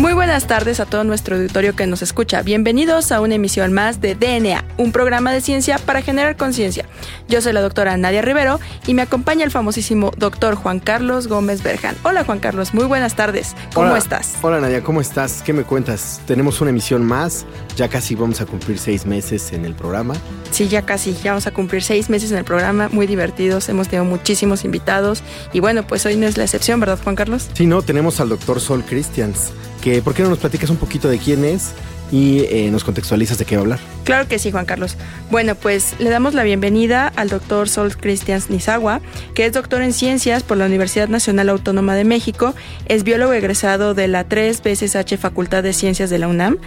Muy buenas tardes a todo nuestro auditorio que nos escucha. Bienvenidos a una emisión más de DNA, un programa de ciencia para generar conciencia. Yo soy la doctora Nadia Rivero y me acompaña el famosísimo doctor Juan Carlos Gómez Berjan. Hola Juan Carlos, muy buenas tardes. ¿Cómo estás? Hola Nadia, ¿cómo estás? ¿Qué me cuentas? Tenemos una emisión más, ya casi vamos a cumplir seis meses en el programa. Sí, ya casi, ya vamos a cumplir seis meses en el programa, muy divertidos, hemos tenido muchísimos invitados y bueno, pues hoy no es la excepción, ¿verdad Juan Carlos? Sí, no, tenemos al doctor Sol Christians que ¿por qué no nos platicas un poquito de quién es y eh, nos contextualizas de qué va a hablar? Claro que sí, Juan Carlos. Bueno, pues le damos la bienvenida al doctor Sol Christians Nizawa, que es doctor en ciencias por la Universidad Nacional Autónoma de México, es biólogo egresado de la 3 veces H Facultad de Ciencias de la UNAM,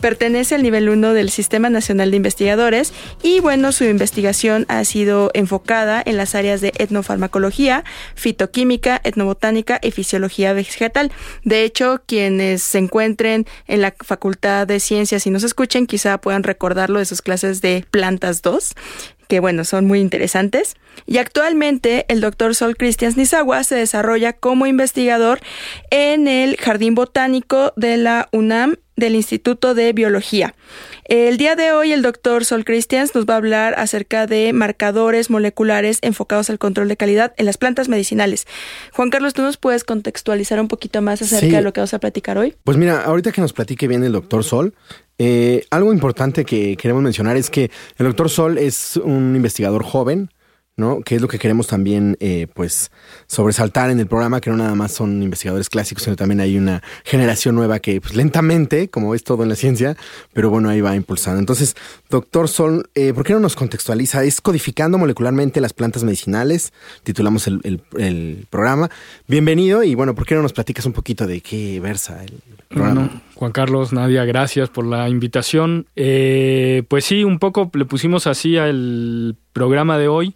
pertenece al nivel 1 del Sistema Nacional de Investigadores y bueno, su investigación ha sido enfocada en las áreas de etnofarmacología, fitoquímica, etnobotánica y fisiología vegetal. De hecho, quienes se encuentren en la Facultad de Ciencias y nos escuchen, quizá puedan recordarlo de sus clases de Plantas 2 que bueno, son muy interesantes. Y actualmente el doctor Sol Christians Nizawa se desarrolla como investigador en el Jardín Botánico de la UNAM del Instituto de Biología. El día de hoy el doctor Sol Christians nos va a hablar acerca de marcadores moleculares enfocados al control de calidad en las plantas medicinales. Juan Carlos, ¿tú nos puedes contextualizar un poquito más acerca de lo que vamos a platicar hoy? Pues mira, ahorita que nos platique bien el doctor Sol, eh, algo importante que queremos mencionar es que el doctor Sol es un investigador joven, ¿no? Que es lo que queremos también, eh, pues, sobresaltar en el programa, que no nada más son investigadores clásicos, sino también hay una generación nueva que, pues, lentamente, como es todo en la ciencia, pero bueno, ahí va impulsando. Entonces, doctor Sol, eh, ¿por qué no nos contextualiza? Es codificando molecularmente las plantas medicinales, titulamos el, programa. Bienvenido y bueno, ¿por qué no nos platicas un poquito de qué versa el programa? Juan Carlos, Nadia, gracias por la invitación. Eh, pues sí, un poco le pusimos así al programa de hoy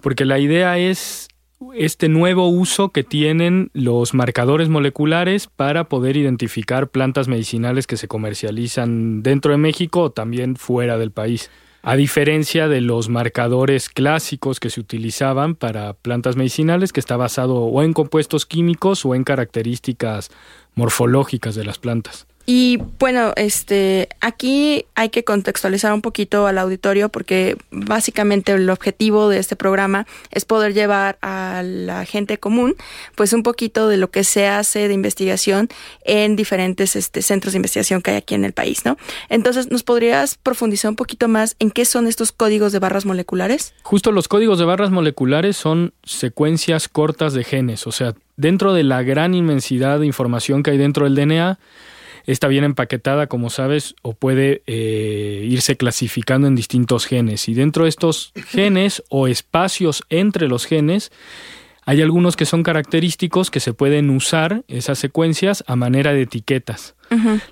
porque la idea es este nuevo uso que tienen los marcadores moleculares para poder identificar plantas medicinales que se comercializan dentro de México o también fuera del país. A diferencia de los marcadores clásicos que se utilizaban para plantas medicinales, que está basado o en compuestos químicos o en características morfológicas de las plantas. Y bueno, este, aquí hay que contextualizar un poquito al auditorio porque básicamente el objetivo de este programa es poder llevar a la gente común pues un poquito de lo que se hace de investigación en diferentes este, centros de investigación que hay aquí en el país, ¿no? Entonces, ¿nos podrías profundizar un poquito más en qué son estos códigos de barras moleculares? Justo los códigos de barras moleculares son secuencias cortas de genes, o sea, dentro de la gran inmensidad de información que hay dentro del DNA, está bien empaquetada, como sabes, o puede eh, irse clasificando en distintos genes. Y dentro de estos genes o espacios entre los genes, hay algunos que son característicos que se pueden usar, esas secuencias, a manera de etiquetas.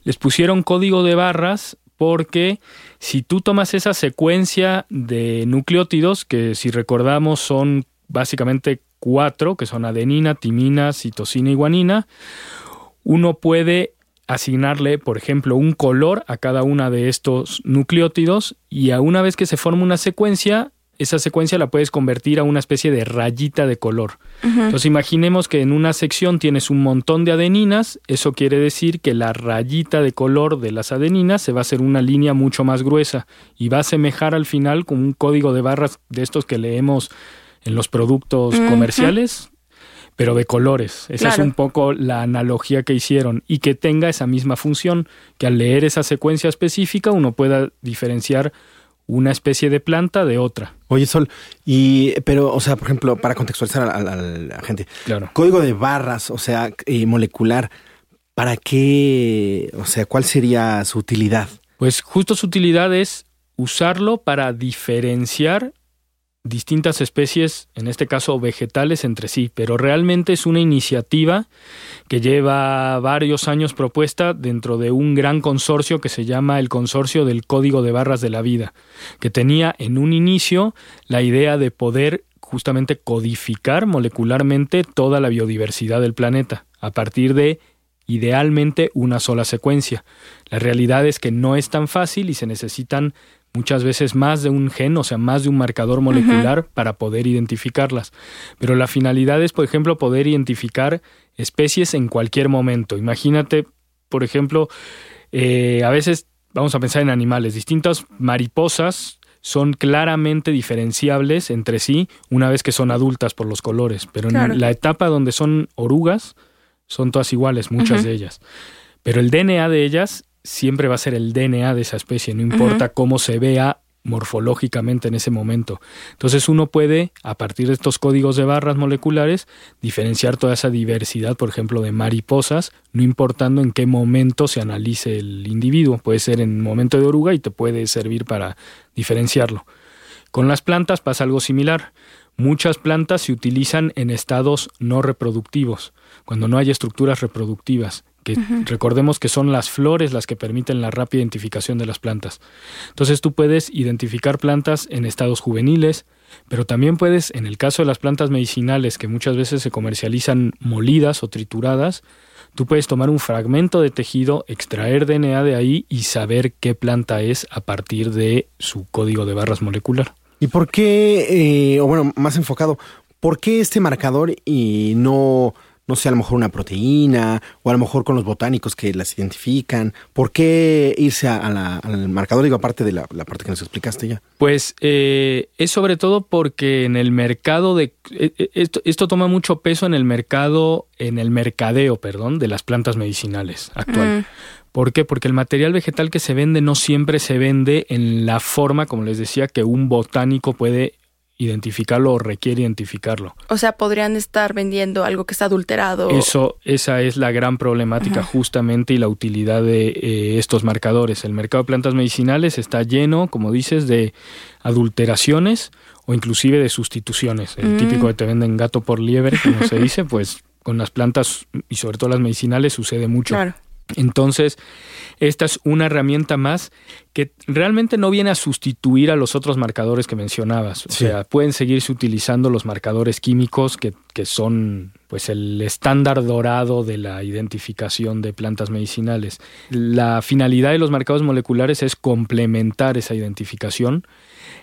Les pusieron código de barras porque si tú tomas esa secuencia de nucleótidos, que si recordamos son básicamente cuatro, que son adenina, timina, citosina y guanina, uno puede asignarle, por ejemplo, un color a cada una de estos nucleótidos y a una vez que se forma una secuencia, esa secuencia la puedes convertir a una especie de rayita de color. Entonces imaginemos que en una sección tienes un montón de adeninas, eso quiere decir que la rayita de color de las adeninas se va a hacer una línea mucho más gruesa y va a semejar al final con un código de barras de estos que leemos en los productos comerciales pero de colores. Esa es un poco la analogía que hicieron y que tenga esa misma función, que al leer esa secuencia específica uno pueda diferenciar una especie de planta de otra. Oye, Sol, y pero, o sea, por ejemplo, para contextualizar a, la gente, claro. código de barras, o sea, eh, molecular, ¿para qué? O sea, ¿cuál sería su utilidad? Pues justo su utilidad es usarlo para diferenciar distintas especies, en este caso vegetales, entre sí, pero realmente es una iniciativa que lleva varios años propuesta dentro de un gran consorcio que se llama el Consorcio del Código de Barras de la Vida, que tenía en un inicio la idea de poder justamente codificar molecularmente toda la biodiversidad del planeta a partir de idealmente una sola secuencia. La realidad es que no es tan fácil y se necesitan muchas veces más de un gen, o sea, más de un marcador molecular para poder identificarlas. Pero la finalidad es, por ejemplo, poder identificar especies en cualquier momento. Imagínate, por ejemplo, eh, a veces vamos a pensar en animales, distintas mariposas son claramente diferenciables entre sí una vez que son adultas por los colores, pero en la etapa donde son orugas son todas iguales, muchas de ellas. Pero el DNA de ellas siempre va a ser el DNA de esa especie, no importa cómo se vea morfológicamente en ese momento. Entonces uno puede, a partir de estos códigos de barras moleculares, diferenciar toda esa diversidad, por ejemplo, de mariposas, no importando en qué momento se analice el individuo. Puede ser en momento de oruga y te puede servir para diferenciarlo. Con las plantas pasa algo similar. Muchas plantas se utilizan en estados no reproductivos, cuando no hay estructuras reproductivas recordemos que son las flores las que permiten la rápida identificación de las plantas. Entonces tú puedes identificar plantas en estados juveniles, pero también puedes, en el caso de las plantas medicinales que muchas veces se comercializan molidas o trituradas, tú puedes tomar un fragmento de tejido, extraer DNA de ahí y saber qué planta es a partir de su código de barras molecular. ¿Y por qué, eh, o bueno, más enfocado, por qué este marcador y no no sé, a lo mejor una proteína o a lo mejor con los botánicos que las identifican. ¿Por qué irse al marcador, digo, aparte de la, parte que nos explicaste ya? Pues eh, es sobre todo porque en el mercado de... Eh, eh, esto, esto, toma mucho peso en el mercado, en el mercadeo, perdón, de las plantas medicinales actual. Mm. ¿Por qué? Porque el material vegetal que se vende no siempre se vende en la forma, como les decía, que un botánico puede identificarlo o requiere identificarlo. O sea, podrían estar vendiendo algo que está adulterado. Eso, esa es la gran problemática justamente y la utilidad de eh, estos marcadores. El mercado de plantas medicinales está lleno, como dices, de adulteraciones o inclusive de sustituciones. El mm. típico que te venden gato por liebre, como se dice, pues con las plantas y sobre todo las medicinales sucede mucho. Claro. Entonces, esta es una herramienta más que realmente no viene a sustituir a los otros marcadores que mencionabas. O sea, pueden seguirse utilizando los marcadores químicos que, que, son pues el estándar dorado de la identificación de plantas medicinales. La finalidad de los marcadores moleculares es complementar esa identificación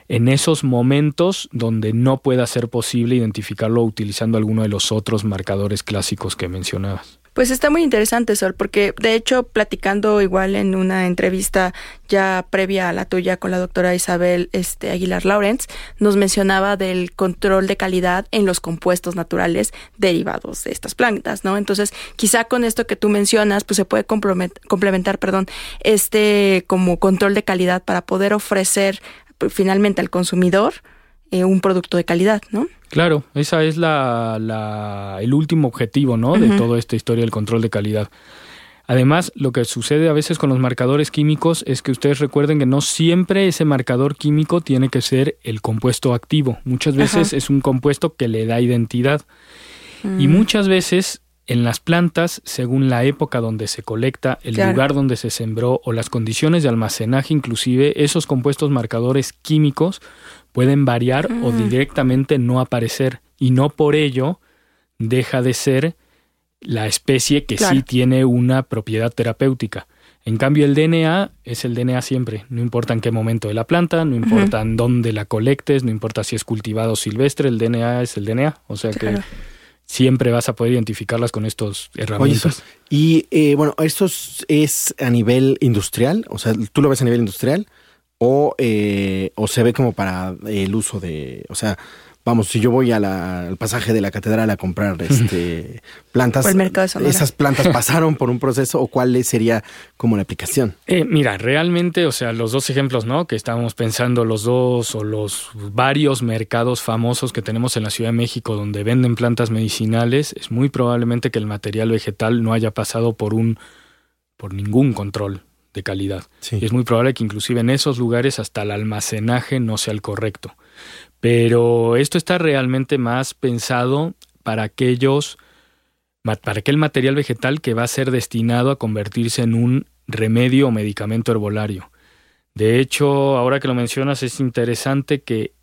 en esos momentos donde no pueda ser posible identificarlo utilizando alguno de los otros marcadores clásicos que mencionabas. Pues está muy interesante, Sol, porque de hecho, platicando igual en una entrevista ya previa a la tuya con la doctora Isabel este, Aguilar Lawrence, nos mencionaba del control de calidad en los compuestos naturales derivados de estas plantas, ¿no? Entonces, quizá con esto que tú mencionas, pues se puede complementar, perdón, este como control de calidad para poder ofrecer pues, finalmente al consumidor eh, un producto de calidad, ¿no? Claro, esa es la, el último objetivo, ¿no? De toda esta historia del control de calidad. Además, lo que sucede a veces con los marcadores químicos es que ustedes recuerden que no siempre ese marcador químico tiene que ser el compuesto activo. Muchas veces es un compuesto que le da identidad. Y mm. muchas veces en las plantas, según la época donde se colecta, el lugar donde se sembró o las condiciones de almacenaje, inclusive esos compuestos marcadores químicos pueden variar o directamente no aparecer y no por ello deja de ser la especie que sí tiene una propiedad terapéutica. En cambio, el DNA es el DNA siempre, no importa en qué momento de la planta, no importa en dónde la colectes, no importa si es cultivado silvestre, el DNA es el DNA. O sea que siempre vas a poder identificarlas con estos herramientas. y eh, bueno, ¿esto es a nivel industrial? O sea, ¿tú lo ves a nivel industrial? O, eh, o se ve como para el uso de, o sea, vamos, si yo voy al pasaje de la catedral a comprar este plantas, esas plantas pasaron por un proceso o cuál sería como la aplicación. Eh, mira, realmente, o sea, los dos ejemplos, ¿no? Que estábamos pensando, los dos o los varios mercados famosos que tenemos en la Ciudad de México donde venden plantas medicinales, es muy probablemente que el material vegetal no haya pasado por un por ningún control de calidad. Y es muy probable que inclusive en esos lugares hasta el almacenaje no sea el correcto. Pero esto está realmente más pensado para aquellos, para aquel material vegetal que va a ser destinado a convertirse en un remedio o medicamento herbolario. De hecho, ahora que lo mencionas, es interesante que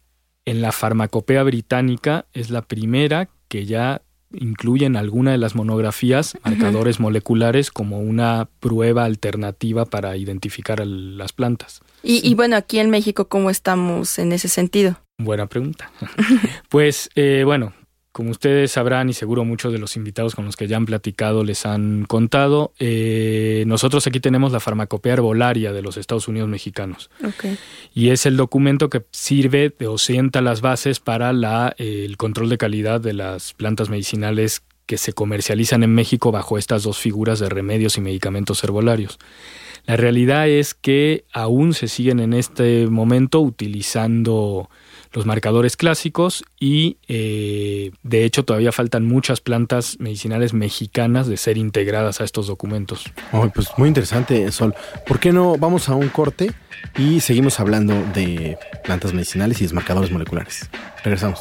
en la farmacopea británica es la primera que ya incluye en alguna de las monografías marcadores moleculares como una prueba alternativa para identificar las plantas. Y, y, bueno, aquí en México, ¿cómo estamos en ese sentido? Buena pregunta. pues eh, bueno, como ustedes sabrán y seguro muchos de los invitados con los que ya han platicado les han contado, eh, nosotros aquí tenemos la farmacopea herbolaria de los Estados Unidos mexicanos. Y es el documento que sirve de o sienta las bases para la, eh, el control de calidad de las plantas medicinales que se comercializan en México bajo estas dos figuras de remedios y medicamentos herbolarios. La realidad es que aún se siguen en este momento utilizando los marcadores clásicos y eh, de hecho todavía faltan muchas plantas medicinales mexicanas de ser integradas a estos documentos. pues muy interesante, Sol. ¿Por qué no vamos a un corte y seguimos hablando de plantas medicinales y marcadores moleculares? Regresamos.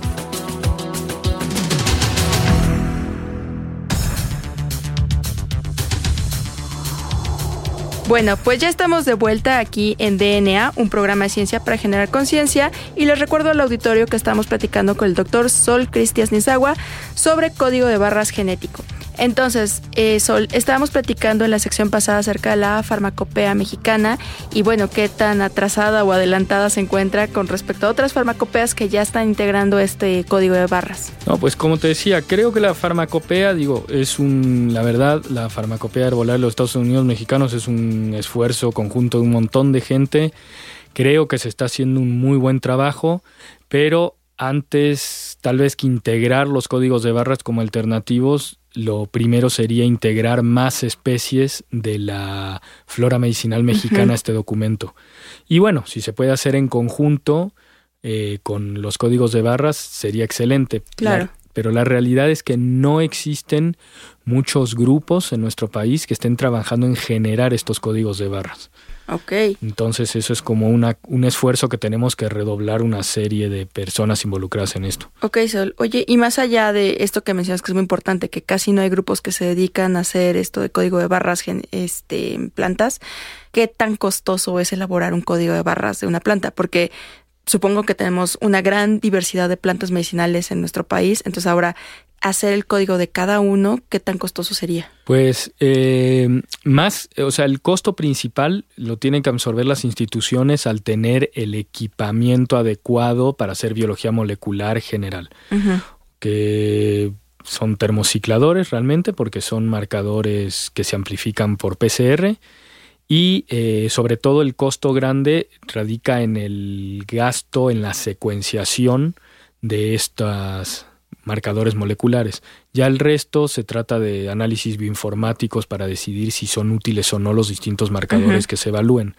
Bueno, pues ya estamos de vuelta aquí en DNA, un programa de ciencia para generar conciencia, y les recuerdo al auditorio que estamos platicando con el doctor Sol Cristias Nizagua sobre código de barras genético. Entonces, eh, Sol, estábamos platicando en la sección pasada acerca de la farmacopea mexicana y bueno, qué tan atrasada o adelantada se encuentra con respecto a otras farmacopeas que ya están integrando este código de barras. No, pues como te decía, creo que la farmacopea, digo, es un, la verdad, la farmacopea herbolaria de los Estados Unidos mexicanos es un esfuerzo conjunto de un montón de gente. Creo que se está haciendo un muy buen trabajo, pero antes tal vez que integrar los códigos de barras como alternativos, lo primero sería integrar más especies de la flora medicinal mexicana a este documento. Y bueno, si se puede hacer en conjunto eh, con los códigos de barras, sería excelente. Claro. pero la realidad es que no existen muchos grupos en nuestro país que estén trabajando en generar estos códigos de barras. Ok. Entonces eso es como una, un esfuerzo que tenemos que redoblar una serie de personas involucradas en esto. Ok, Sol. Oye, y más allá de esto que mencionas que es muy importante, que casi no hay grupos que se dedican a hacer esto de código de barras este, en plantas, ¿qué tan costoso es elaborar un código de barras de una planta? Porque supongo que tenemos una gran diversidad de plantas medicinales en nuestro país, entonces ahora hacer el código de cada uno, ¿qué tan costoso sería? Pues eh, más, o sea, el costo principal lo tienen que absorber las instituciones al tener el equipamiento adecuado para hacer biología molecular general, que son termocicladores realmente, porque son marcadores que se amplifican por PCR. Y eh, sobre todo el costo grande radica en el gasto en la secuenciación de estas marcadores moleculares. Ya el resto se trata de análisis bioinformáticos para decidir si son útiles o no los distintos marcadores que se evalúen.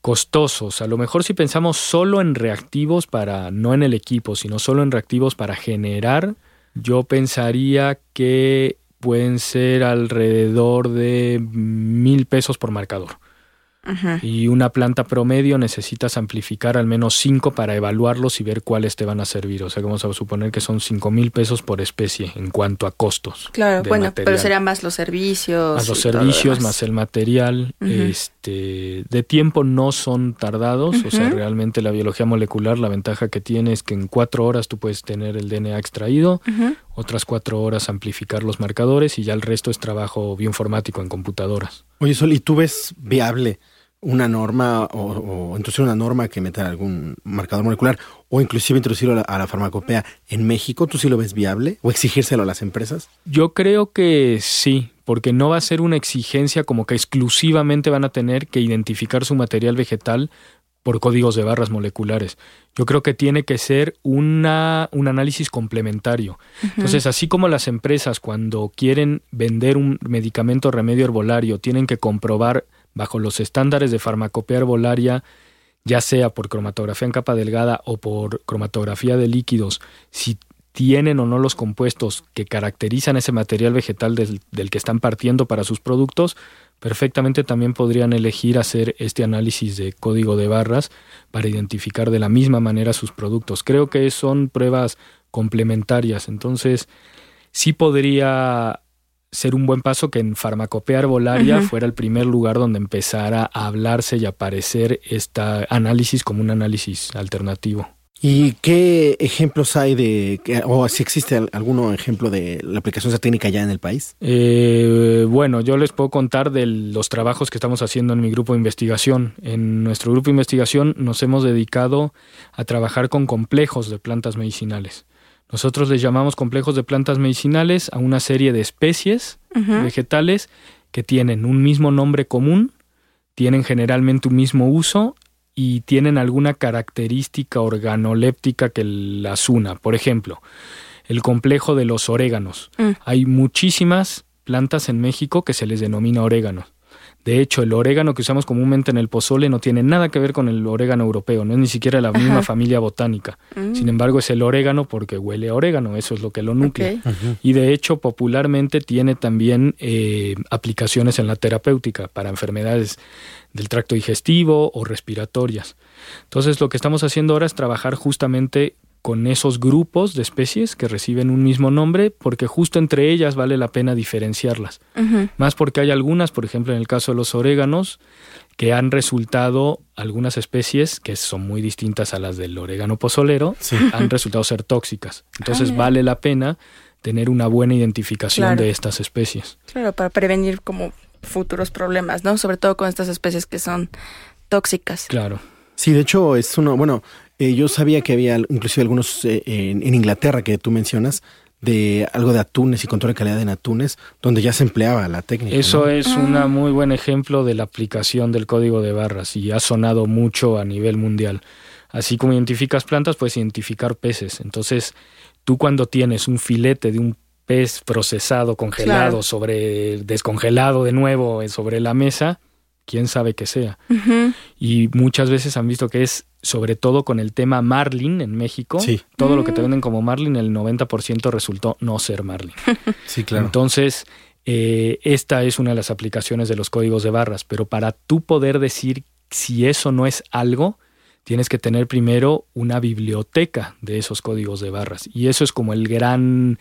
Costosos. A lo mejor si pensamos solo en reactivos para, no en el equipo, sino solo en reactivos para generar, yo pensaría que pueden ser alrededor de mil pesos por marcador. Y una planta promedio necesitas amplificar al menos cinco para evaluarlos y ver cuáles te van a servir. O sea, vamos a suponer que son cinco mil pesos por especie en cuanto a costos. Claro, bueno, pero serían más los servicios. Más los servicios, más el material. este, de tiempo no son tardados. O sea, realmente la biología molecular, la ventaja que tiene es que en cuatro horas tú puedes tener el DNA extraído, otras cuatro horas amplificar los marcadores y ya el resto es trabajo bioinformático en computadoras. Oye, Sol, ¿y tú ves viable una norma o, introducir una norma que meta algún marcador molecular o inclusive introducirlo a la, farmacopea en México, ¿tú sí lo ves viable o exigírselo a las empresas? Yo creo que sí, porque no va a ser una exigencia como que exclusivamente van a tener que identificar su material vegetal por códigos de barras moleculares. Yo creo que tiene que ser una, un análisis complementario. Entonces, así como las empresas cuando quieren vender un medicamento remedio herbolario tienen que comprobar bajo los estándares de farmacopea herbolaria, ya sea por cromatografía en capa delgada o por cromatografía de líquidos, si tienen o no los compuestos que caracterizan ese material vegetal del, del que están partiendo para sus productos, perfectamente también podrían elegir hacer este análisis de código de barras para identificar de la misma manera sus productos. Creo que son pruebas complementarias, entonces sí podría ser un buen paso que en farmacopea herbolaria fuera el primer lugar donde empezara a hablarse y aparecer este análisis como un análisis alternativo. ¿Y qué ejemplos hay de, o si existe alguno ejemplo de la aplicación de esa técnica ya en el país? Eh, bueno, yo les puedo contar de los trabajos que estamos haciendo en mi grupo de investigación. En nuestro grupo de investigación nos hemos dedicado a trabajar con complejos de plantas medicinales. Nosotros les llamamos complejos de plantas medicinales a una serie de especies vegetales que tienen un mismo nombre común, tienen generalmente un mismo uso y tienen alguna característica organoléptica que las una. Por ejemplo, el complejo de los oréganos. Mm. Hay muchísimas plantas en México que se les denomina oréganos. De hecho, el orégano que usamos comúnmente en el pozole no tiene nada que ver con el orégano europeo, no es ni siquiera la misma familia botánica. Mm. Sin embargo, es el orégano porque huele a orégano, eso es lo que lo nuclea. Y de hecho, popularmente tiene también eh, aplicaciones en la terapéutica para enfermedades del tracto digestivo o respiratorias. Entonces, lo que estamos haciendo ahora es trabajar justamente con esos grupos de especies que reciben un mismo nombre, porque justo entre ellas vale la pena diferenciarlas. Más porque hay algunas, por ejemplo, en el caso de los oréganos, que han resultado algunas especies que son muy distintas a las del orégano pozolero, han resultado ser tóxicas. Entonces ah, vale la pena tener una buena identificación de estas especies. Claro, para prevenir como futuros problemas, ¿no? Sobre todo con estas especies que son tóxicas. Claro. Sí, de hecho es uno, bueno, eh, yo sabía que había inclusive algunos eh, en, Inglaterra que tú mencionas, de algo de atunes y control de calidad en atunes, donde ya se empleaba la técnica. Eso es un ah. muy buen ejemplo de la aplicación del código de barras y ha sonado mucho a nivel mundial. Así como identificas plantas, puedes identificar peces. Entonces, tú cuando tienes un filete de un pez procesado, congelado, sobre descongelado de nuevo eh, sobre la mesa, quién sabe qué sea. Y muchas veces han visto que es sobre todo con el tema Marlin en México. Todo lo que te mm. venden como Marlin, el 90% resultó no ser Marlin. sí, claro. Entonces, eh, esta es una de las aplicaciones de los códigos de barras, pero para tú poder decir si eso no es algo, tienes que tener primero una biblioteca de esos códigos de barras. Y eso es como el gran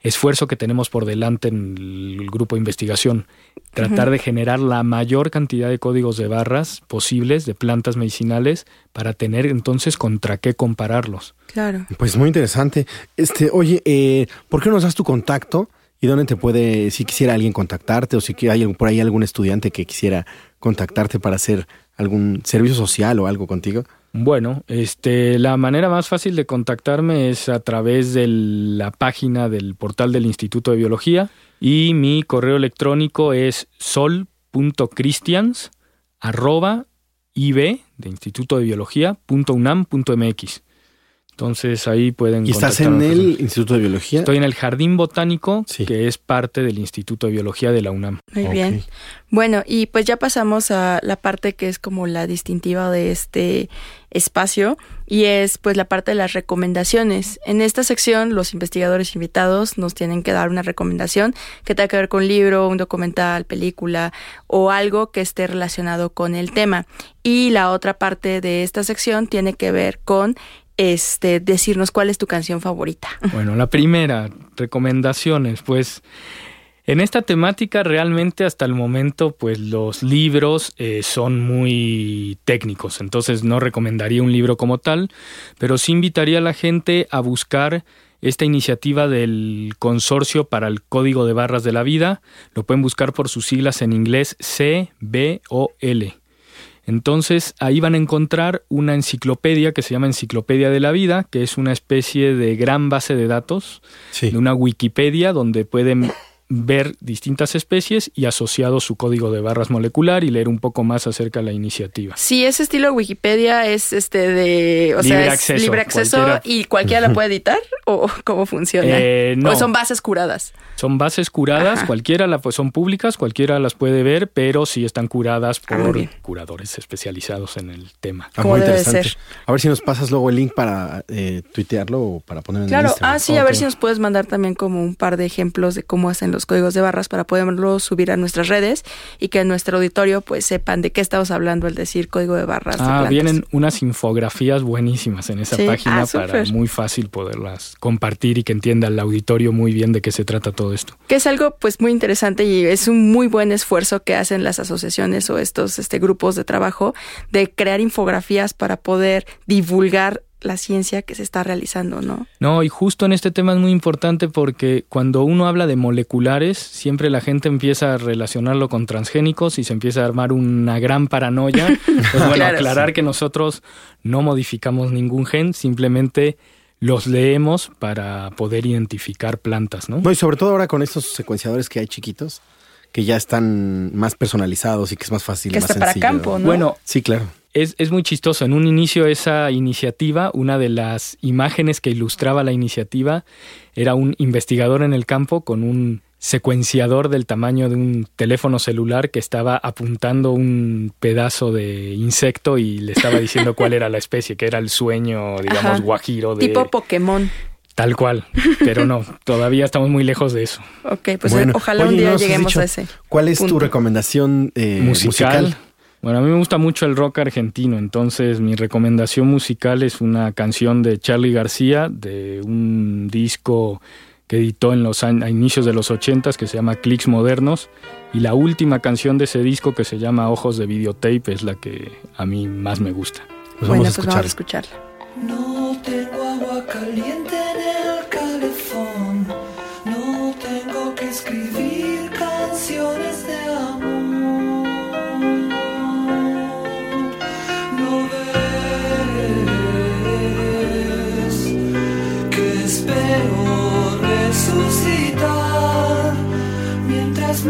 esfuerzo que tenemos por delante en el grupo de investigación. Tratar de generar la mayor cantidad de códigos de barras posibles de plantas medicinales para tener entonces contra qué compararlos. Claro. Pues muy interesante. Este, oye, eh, ¿por qué no nos das tu contacto? ¿Y dónde te puede, si quisiera alguien contactarte o si hay por ahí algún estudiante que quisiera contactarte para hacer algún servicio social o algo contigo? Bueno, este, la manera más fácil de contactarme es a través de la página del portal del Instituto de Biología y mi correo electrónico es sol.cristians@ib de Instituto de Biología.unam.mx. Entonces ahí pueden. ¿Y estás en el Instituto de Biología? Estoy en el Jardín Botánico, que es parte del Instituto de Biología de la UNAM. Muy bien. Bueno, y pues ya pasamos a la parte que es como la distintiva de este espacio y es pues la parte de las recomendaciones. En esta sección los investigadores invitados nos tienen que dar una recomendación que tenga que ver con un libro, un documental, película o algo que esté relacionado con el tema. Y la otra parte de esta sección tiene que ver con este, decirnos cuál es tu canción favorita. Bueno, la primera, recomendaciones, pues en esta temática realmente hasta el momento pues los libros eh, son muy técnicos, entonces no recomendaría un libro como tal, pero sí invitaría a la gente a buscar esta iniciativa del Consorcio para el Código de Barras de la Vida, lo pueden buscar por sus siglas en inglés CBOL. Entonces ahí van a encontrar una enciclopedia que se llama Enciclopedia de la Vida, que es una especie de gran base de datos, de una Wikipedia donde pueden ver distintas especies y asociado su código de barras molecular y leer un poco más acerca de la iniciativa. Sí, ese estilo Wikipedia es este de, o Libre sea, es acceso, libre acceso cualquiera. y cualquiera la puede editar o cómo funciona. Eh, no. O son bases curadas. Son bases curadas, Ajá. cualquiera la, pues son públicas, cualquiera las puede ver, pero sí están curadas Ah, por curadores especializados en el tema. Ah, Como muy debe interesante. ser. A ver si nos pasas luego el link para eh, tuitearlo o para ponerlo en Claro, Instagram. ah, sí, a ver si nos puedes mandar también como un par de ejemplos de cómo hacen los códigos de barras para poderlos subir a nuestras redes y que en nuestro auditorio pues sepan de qué estamos hablando al decir código de barras. Ah, vienen unas infografías buenísimas en esa Sí, página ah, para muy fácil poderlas compartir y que entienda el auditorio muy bien de qué se trata todo esto. Que es algo pues muy interesante y es un muy buen esfuerzo que hacen las asociaciones o estos este, grupos de trabajo de crear infografías para poder divulgar la ciencia que se está realizando, ¿no? No, y justo en este tema es muy importante porque cuando uno habla de moleculares, siempre la gente empieza a relacionarlo con transgénicos y se empieza a armar una gran paranoia. Pues bueno, Claro. aclarar que nosotros no modificamos ningún gen, simplemente los leemos para poder identificar plantas, ¿no? No, y sobre todo ahora con estos secuenciadores que hay chiquitos, que ya están más personalizados y que es más fácil. Que más está para sencillo. campo, ¿no? Bueno, Sí, claro. Es, es muy chistoso. En un inicio esa iniciativa, una de las imágenes que ilustraba la iniciativa era un investigador en el campo con un secuenciador del tamaño de un teléfono celular que estaba apuntando un pedazo de insecto y le estaba diciendo cuál era la especie, que era el sueño, digamos, Ajá. guajiro de Tipo Pokémon. tal cual. Pero no, todavía estamos muy lejos de eso. Ok, pues Bueno, ojalá oye, un día lleguemos dicho, a ese. ¿Cuál es tu recomendación eh, musical. musical? Bueno, a mí me gusta mucho el rock argentino, entonces mi recomendación musical es una canción de Charlie García de un disco que editó en los años, a inicios de los ochentas que se llama Clicks Modernos y la última canción de ese disco que se llama Ojos de Videotape es la que a mí más me gusta. Pues bueno, vamos a pues vamos a escuchar. escucharla. No tengo agua caliente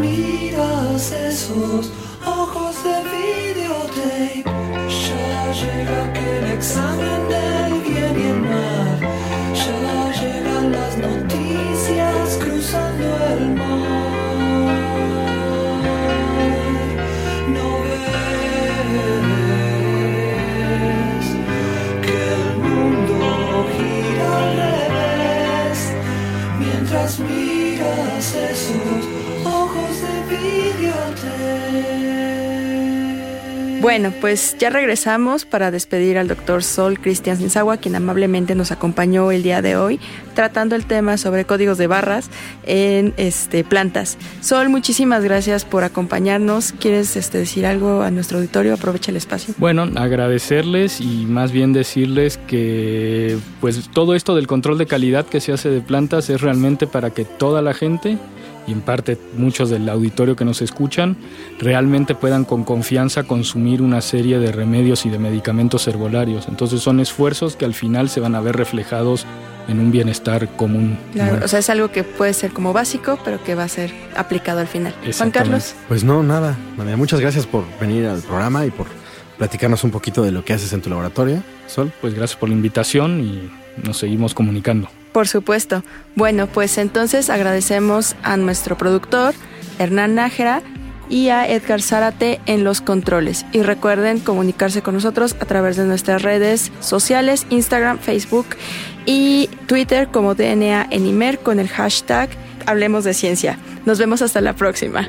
miras esos ojos de videotape. Ya llega aquel examen del Bueno, pues ya regresamos para despedir al doctor Sol Cristian Sinzagua, quien amablemente nos acompañó el día de hoy, tratando el tema sobre códigos de barras en este, plantas. Sol, muchísimas gracias por acompañarnos. ¿Quieres este, decir algo a nuestro auditorio? Aprovecha el espacio. Bueno, agradecerles y más bien decirles que pues todo esto del control de calidad que se hace de plantas es realmente para que toda la gente y en parte muchos del auditorio que nos escuchan realmente puedan con confianza consumir una serie de remedios y de medicamentos herbolarios. Entonces son esfuerzos que al final se van a ver reflejados en un bienestar común. Claro, o sea, es algo que puede ser como básico, pero que va a ser aplicado al final. Juan. Carlos. Pues no, nada. María, Muchas gracias por venir al programa y por platicarnos un poquito de lo que haces en tu laboratorio. Sol. Pues gracias por la invitación y nos seguimos comunicando. Por supuesto. Bueno, pues entonces agradecemos a nuestro productor, Hernán Nájera, y a Edgar Zárate en los controles. Y recuerden comunicarse con nosotros a través de nuestras redes sociales, Instagram, Facebook y Twitter como DNA en Imer con el hashtag Hablemos de Ciencia. Nos vemos hasta la próxima.